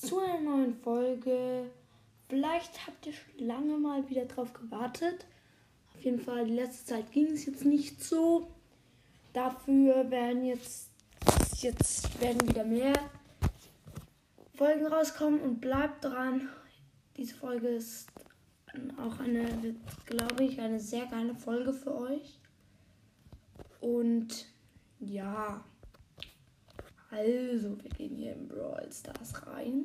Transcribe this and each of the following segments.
zu einer neuen Folge. Vielleicht habt ihr schon lange mal wieder drauf gewartet. Auf jeden Fall, die letzte Zeit ging es jetzt nicht so. Dafür werden jetzt, jetzt werden wieder mehr Folgen rauskommen und bleibt dran. Diese Folge ist auch eine, glaube ich, eine sehr geile Folge für euch. Und ja, also wir gehen hier in Brawl Stars rein.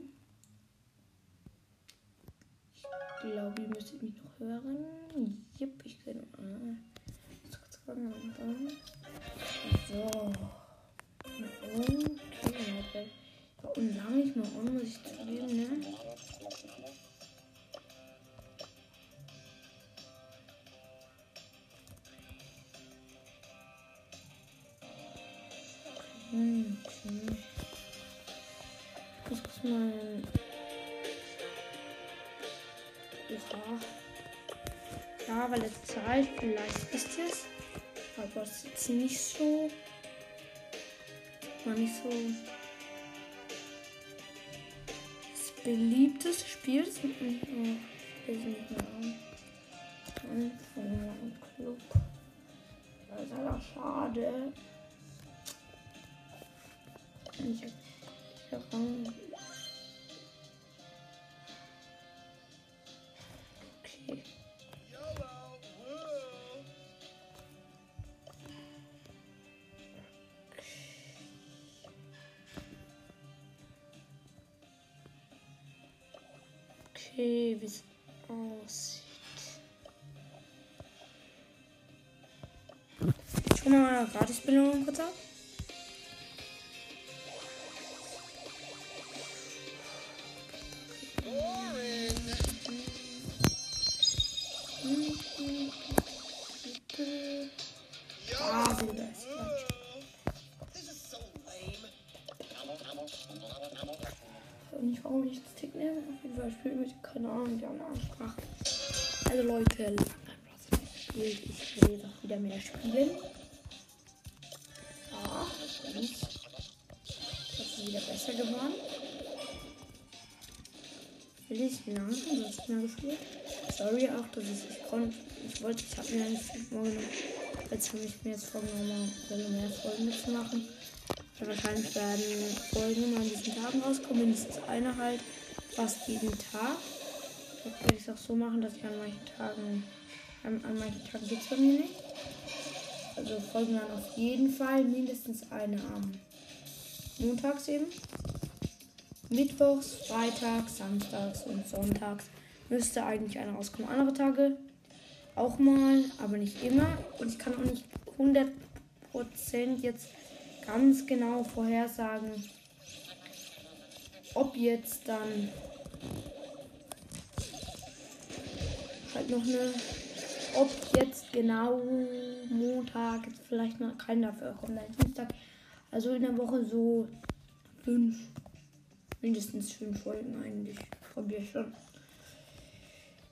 Ich glaube, ihr müsstet mich noch hören. Jipp, ich kann. Äh, Zeit, vielleicht ist es. Aber es ist nicht so. War nicht so. Das beliebteste Spiel ist. Oh, ist nicht mehr an. Anfänger Club. Das ist aber schade. Ich hab, ich hab Wie es aussieht. Schon mal eine Gratisbelohnung kurz ab. Und ich warum ich das Tick nehme. Auf jeden Fall spielen mit, keine Ahnung, die andere Ansprache. Also Leute, lange gespielt. Ich will jetzt auch wieder mehr spielen. Ja, und ich habe wieder besser geworden. Will ich lange schon sonst mehr gespielt. Sorry auch, dass ich nicht konnte. Ich wollte, ich habe mir eigentlich vorgenommen. Jetzt habe ich mir jetzt vorgenommen, mehr Folgen mitzumachen. Ja, wahrscheinlich werden Folgen immer an diesen Tagen rauskommen, mindestens eine halt fast jeden Tag. Jetzt werde ich es auch so machen, dass ich an manchen Tagen, an, an manchen Tagen geht es bei mir nicht. Also folgen dann auf jeden Fall mindestens eine am Montags eben. Mittwochs, Freitags, Samstags und Sonntags müsste eigentlich eine rauskommen. Andere Tage auch mal, aber nicht immer. Und ich kann auch nicht 100% jetzt ganz genau vorhersagen, ob jetzt dann halt noch eine, ob jetzt genau Montag jetzt vielleicht noch kein dafür kommt, dann Dienstag, also in der Woche so fünf, mindestens fünf Folgen eigentlich, probiere ich schon.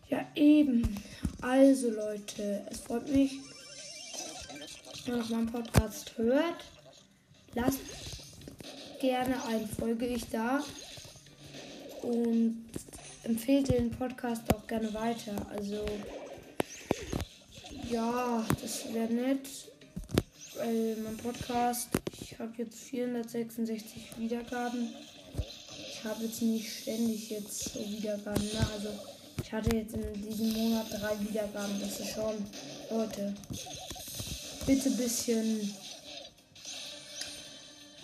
Ja, eben. Also Leute, es freut mich, wenn ihr noch meinen Podcast hört. Lasst gerne ein Folge ich da und empfehlt den Podcast auch gerne weiter. Also ja, das wäre nett, weil mein Podcast, ich habe jetzt 466 Wiedergaben. Ich habe jetzt nicht ständig jetzt Wiedergaben, ne? Also ich hatte jetzt in diesem Monat drei Wiedergaben. Das ist schon, Leute, bitte ein bisschen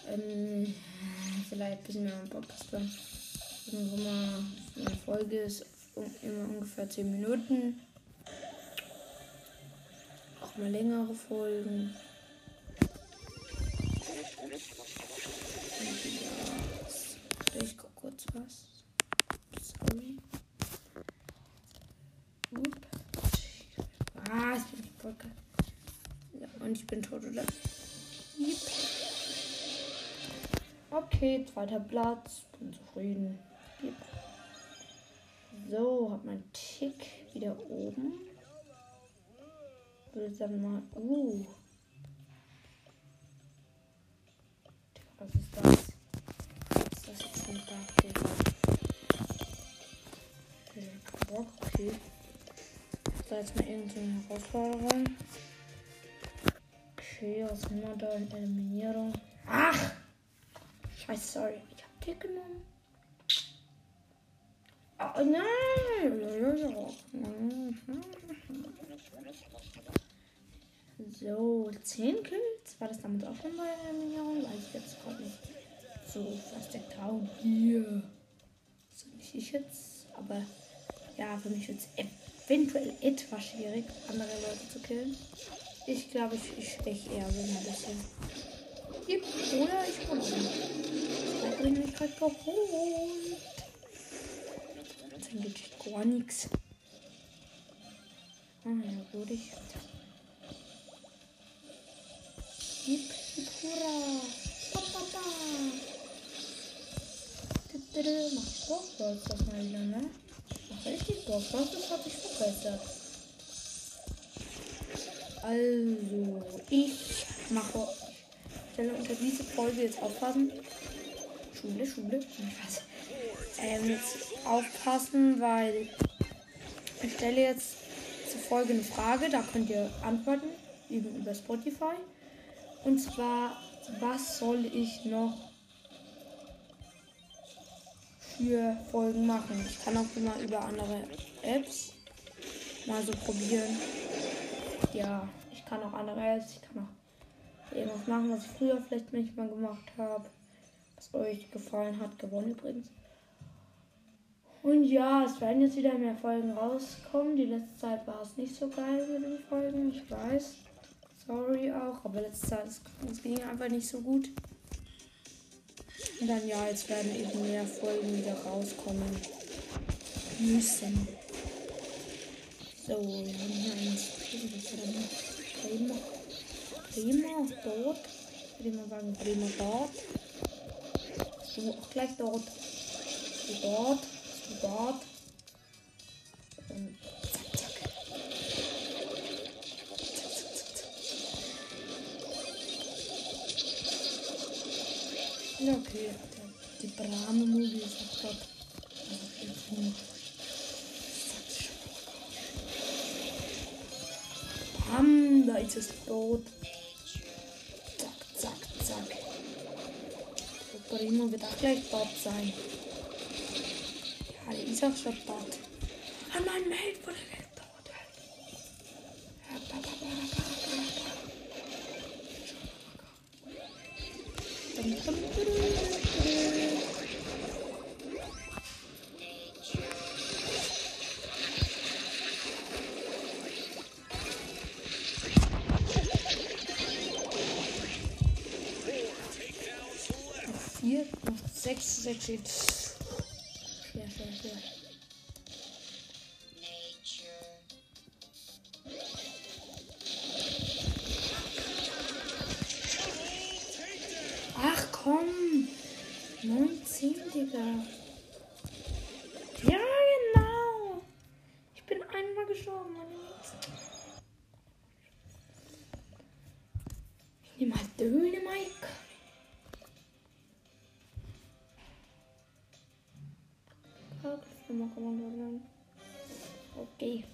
ähm, vielleicht ein bisschen mehr am Podcast hören. Irgendwo mal eine Folge ist immer ungefähr 10 Minuten. Auch mal längere Folgen. Ja, ich guck kurz was. Sorry. Upp. Ah, ich bin Podcast. Ja, und ich bin tot, oder? Yep. Okay, zweiter Platz. Bin zufrieden. So, hab mein Tick wieder oben. Würde sagen mal. Uh. Was ist das? Was ist das jetzt ein Dark Okay. So, jetzt mal irgendeine Herausforderung. Okay, aus Mörder und Eliminierung. Ach! Scheiße, sorry. Ich hab Tick genommen. Oh nein! So, 10 Kills. War das damit auch schon bei der Eliminierung? Weiß ich jetzt gerade nicht. So, was der Town hier. So nicht ich jetzt, aber ja, für mich wird es eventuell etwas schwierig, andere Leute zu killen. Ich glaube, ich, ich steche eher so ein bisschen. Oder ich hole Ich habe mich gerade geholt. Jetzt geht gar nichts. Ah ja, gut, ich. Hip, hip, hurra. Pa, pa, pa. Mach ich doch das mal wieder, ne? Mach richtig Bock. Das hat sich verbessert. Also, ich mache. Ich stelle unter diese Folge jetzt aufpassen. Schule, Schule. Was? Ähm, aufpassen, weil ich stelle jetzt zur Folge Frage. Da könnt ihr antworten über Spotify. Und zwar, was soll ich noch für Folgen machen? Ich kann auch immer über andere Apps mal so probieren ja, ich kann auch andere Apps, ich kann auch irgendwas machen, was ich früher vielleicht manchmal gemacht habe. Was euch gefallen hat, gewonnen übrigens. Und ja, es werden jetzt wieder mehr Folgen rauskommen. Die letzte Zeit war es nicht so geil mit den Folgen, ich weiß. Sorry auch, aber letzte Zeit es, ging einfach nicht so gut. Und dann ja, jetzt werden eben mehr Folgen wieder rauskommen müssen. So, wir haben eins. Prima. Prima dort. Mal sagen, Prima dort. Du auch gleich dort. Du dort. Du dort. Und zack, zack. Ja, okay. Die Brahme-Movie ist auch dort. Also, Bam, da ist es tot. Primo wird auch gleich tot sein. Ja, der ist auch schon tot. Ah nein, Mate wurde jetzt. Schwer, schwer, schwer. Ach komm! 19, Digga. Ja, genau. Ich bin einmal gestorben. Ich nehme halt Döne, Mike. Immer Kommando lernen. Okay.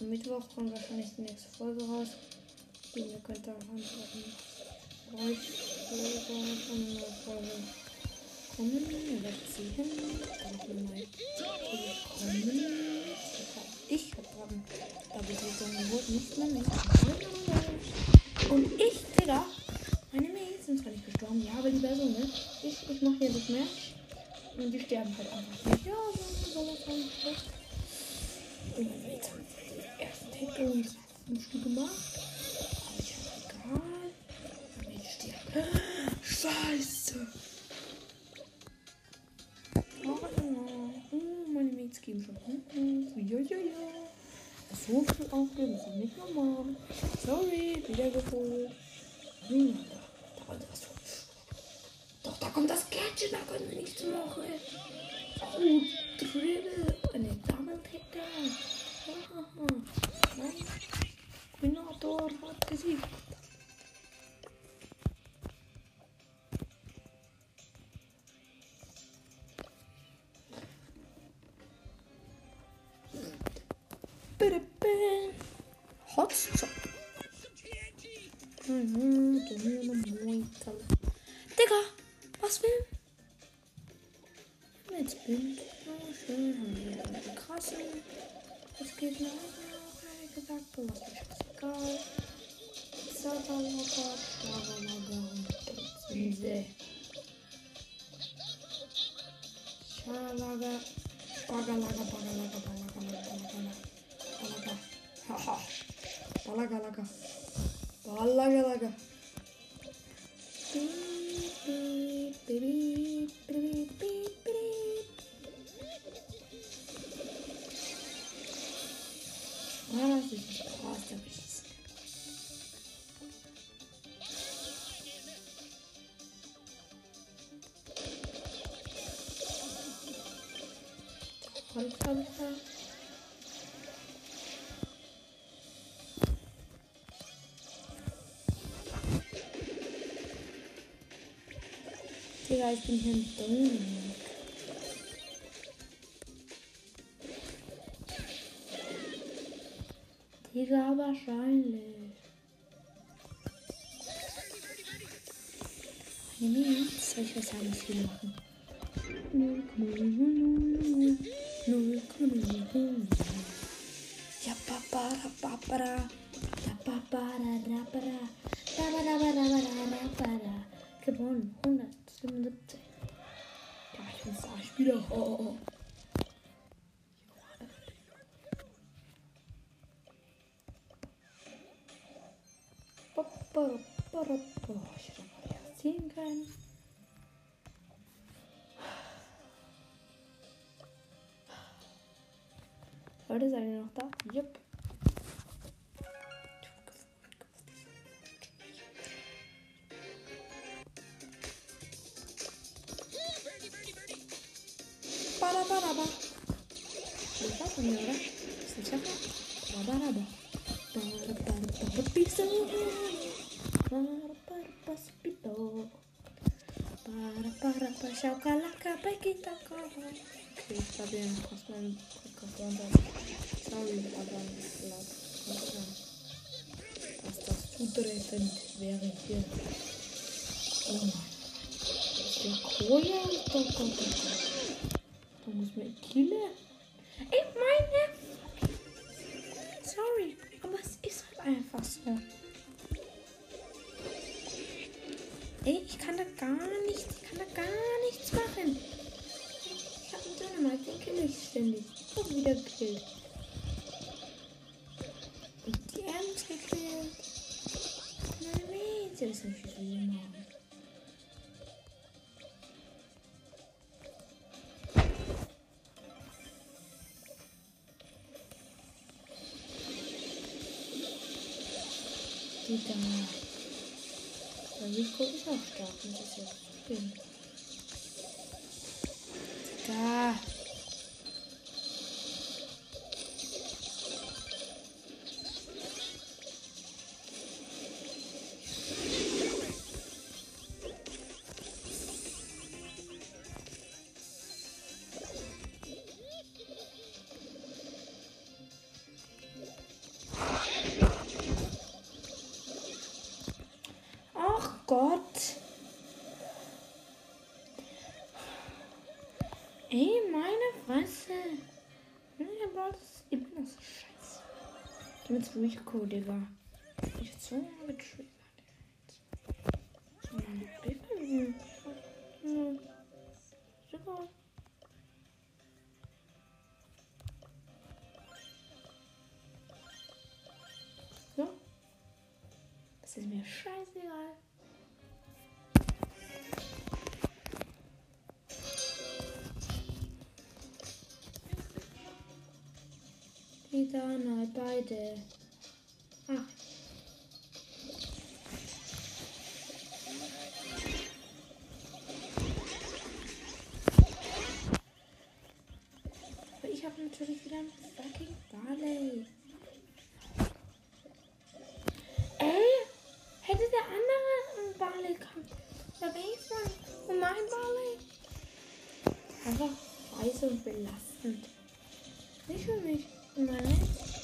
Am Mittwoch kommt wahrscheinlich die nächste Folge raus. Ihr könnt da antworten. Euch von einer Folge kommen. Let's see. Dann mal kommen. Ich hab dran. Da Betätigung wurde nicht mehr. Und ich, Digga. Gestorben, ja, aber die Person, ne? Ich, ich mache hier das Match. Und die sterben halt einfach nicht. Ja, so soll das sein. Und meine Mates haben den ersten und ein Spiel gemacht. Aber ich hab egal. Meine Mates sterben. Scheiße. Oh, oh, meine Mates geben schon Punkte. Ja, ja, ja. So viel aufgeben ist nicht normal. Sorry, wiedergeholt. Hm, Digga, was will? Jetzt bin ich so schön. Haben wir eine krasse. Es geht noch keine gesagt, was mir scheißegal. Sabalaga, Schabalaga und Zinse. Bagalaga, Bagalaga, Holzhamster. Digga, ich bin hier ein Dämon. Digga, wahrscheinlich. Nee, soll ich was sagen, viel machen. Ja, ich bin Starspieler. Oh, oh, oh. Ich hätte mal wieder ziehen können. Leute, seid ihr noch da? Jupp. Bada, nicht sicher? Bada, bada. Bada, bada, bada, piso. Bada, bada, pasipito. Para, para, para, shakalaka, paikita, kaha. Okay, ich habe den aus meinem Podcast runter. Sorry, aber ich glaube, dass das zutreffend wäre hier. Oh Mann. Das ist der Koja und da kommt Die da. Der Rico ist auch stark, muss ich jetzt spielen. Da. Rico, Digga. Ich so getriggert. Super. So. Das ist mir scheißegal. Wieder nein, beide. Einen fucking Barley. Ey, hätte der andere einen Barley gehabt, da wäre ich mal. Und mein Barley? Einfach scheiße und belastend. Nicht für mich. Nein.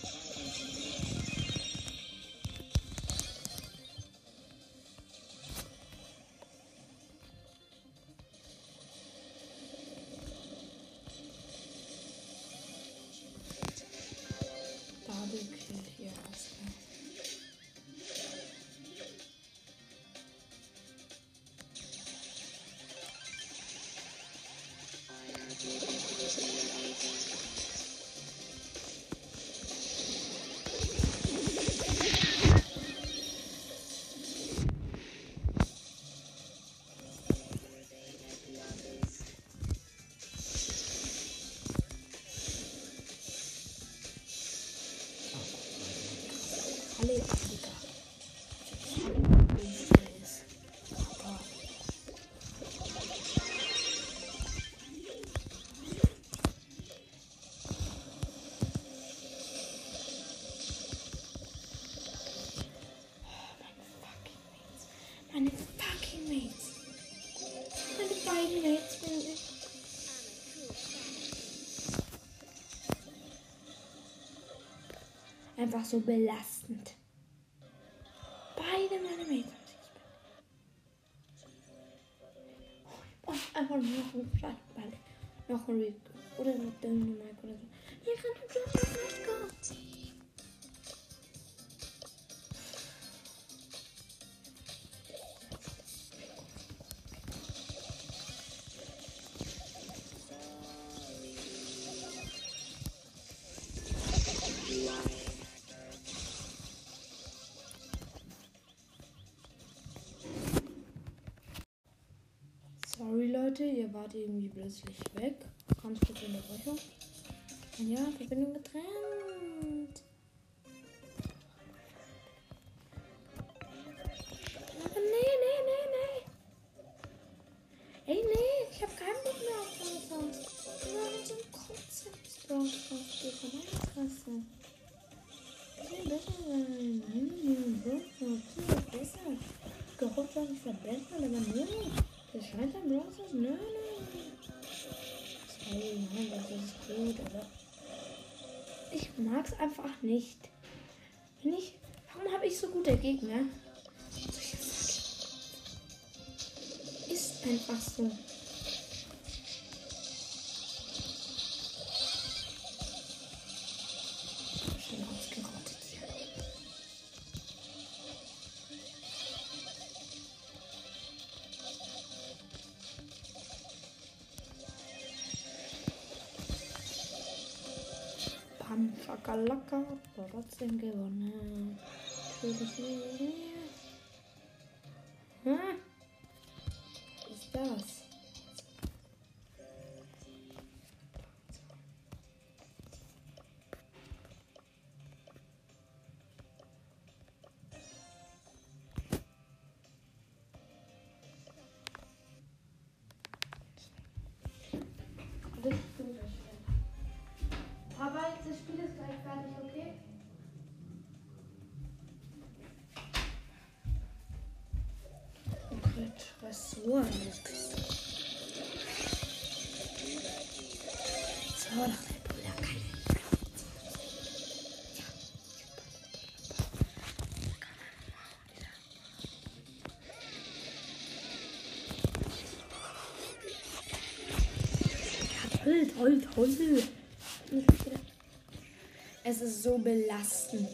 einfach so belastend. Beide meine Mädels. Und einfach noch ein Flashball. Noch ein Rico. Oder noch der Mike oder so. Hier kann ich noch ein Flashball. Leute, ihr wart irgendwie plötzlich weg. Ganz kurze Unterbrechung. Ja, Verbindung getrennt. mag's einfach nicht. Bin ich. Warum habe ich so gute Gegner? Ist einfach so. locker, aber trotzdem gewonnen. Natürlich nicht. Hm? Was ist das? toll, toll. Es ist so belastend.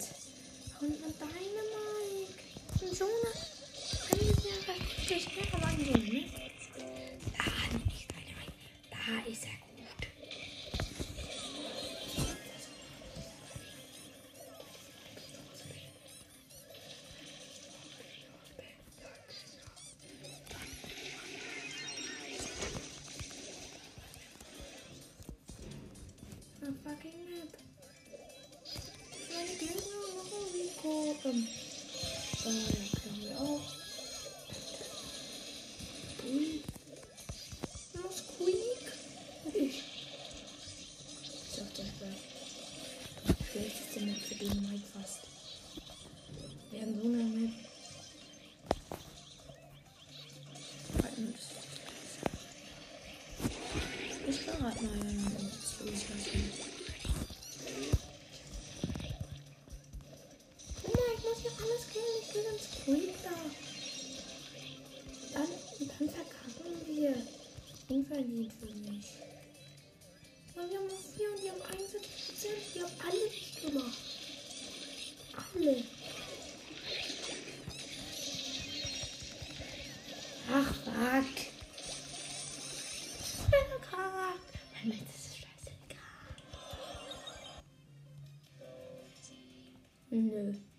through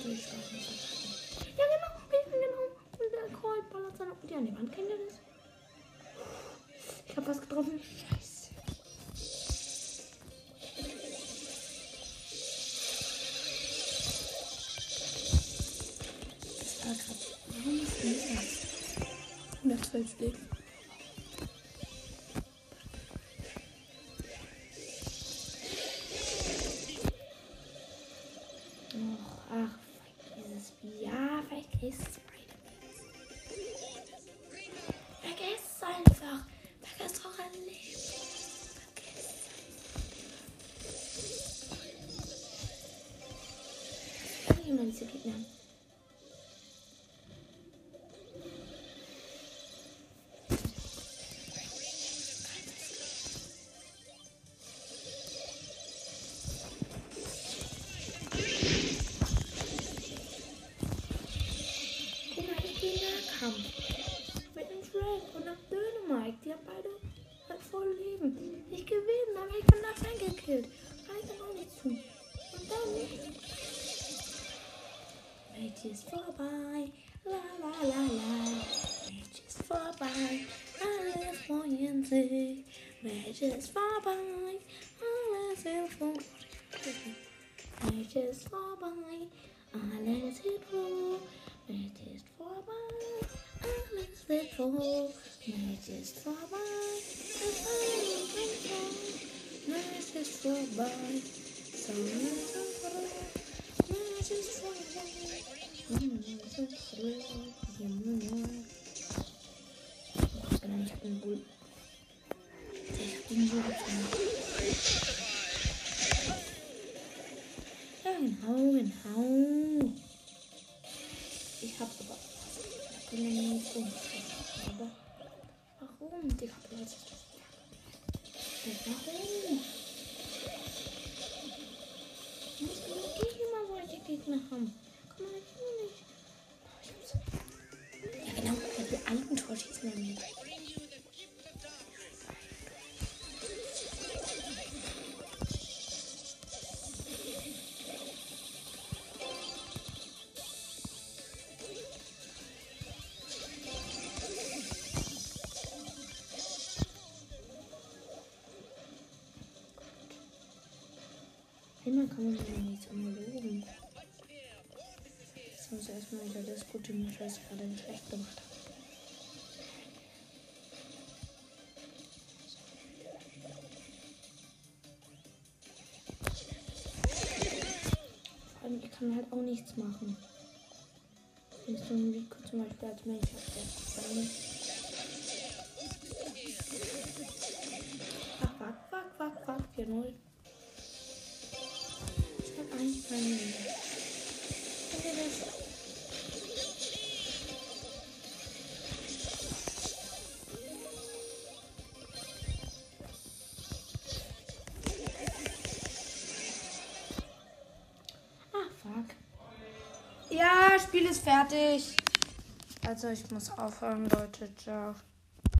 natürlich war es nicht so. Ja, genau, genau. Und der Kreuz ballert seine Ulti an die Wand. Kennt ihr das? Ich hab was getroffen. Scheiße. Das war grad. Warum ist denn das? 112 Stück. Voll Leben. Ich gewinne, aber ich bin nach eingekillt. Kann ich dann auch nicht tun. Und dann. Match ist vorbei. La la la la. Match ist vorbei. Alle freuen sich. Match ist vorbei. Alle sind froh. Match ist vorbei. Alles ist froh. Match ist vorbei. Alles wird froh. Match ist vorbei. Alles wird froh. Match ist vorbei. Sonne ist froh. Ich hab den Bull. Ich hab Bull gefunden. Ja, genau, genau. Ich hab's aber. Ich bin ja nicht umgestellt. Aber warum? Digga, Platz. Warum? Ich muss Gegner haben. Kann man nicht immer nicht. Ich. Ja, genau. Ja, die alten Tor schießen wir Mensch, was ich gerade nicht schlecht gemacht habe. Vor allem, ich kann halt auch nichts machen. Wenn ich so ein Rico zum Beispiel als Mensch habe, Fuck, fuck, fuck, fuck, fuck, 4-0. Ich hab einfallen. Kennt ihr fertig. Also ich muss aufhören, Leute. Ciao.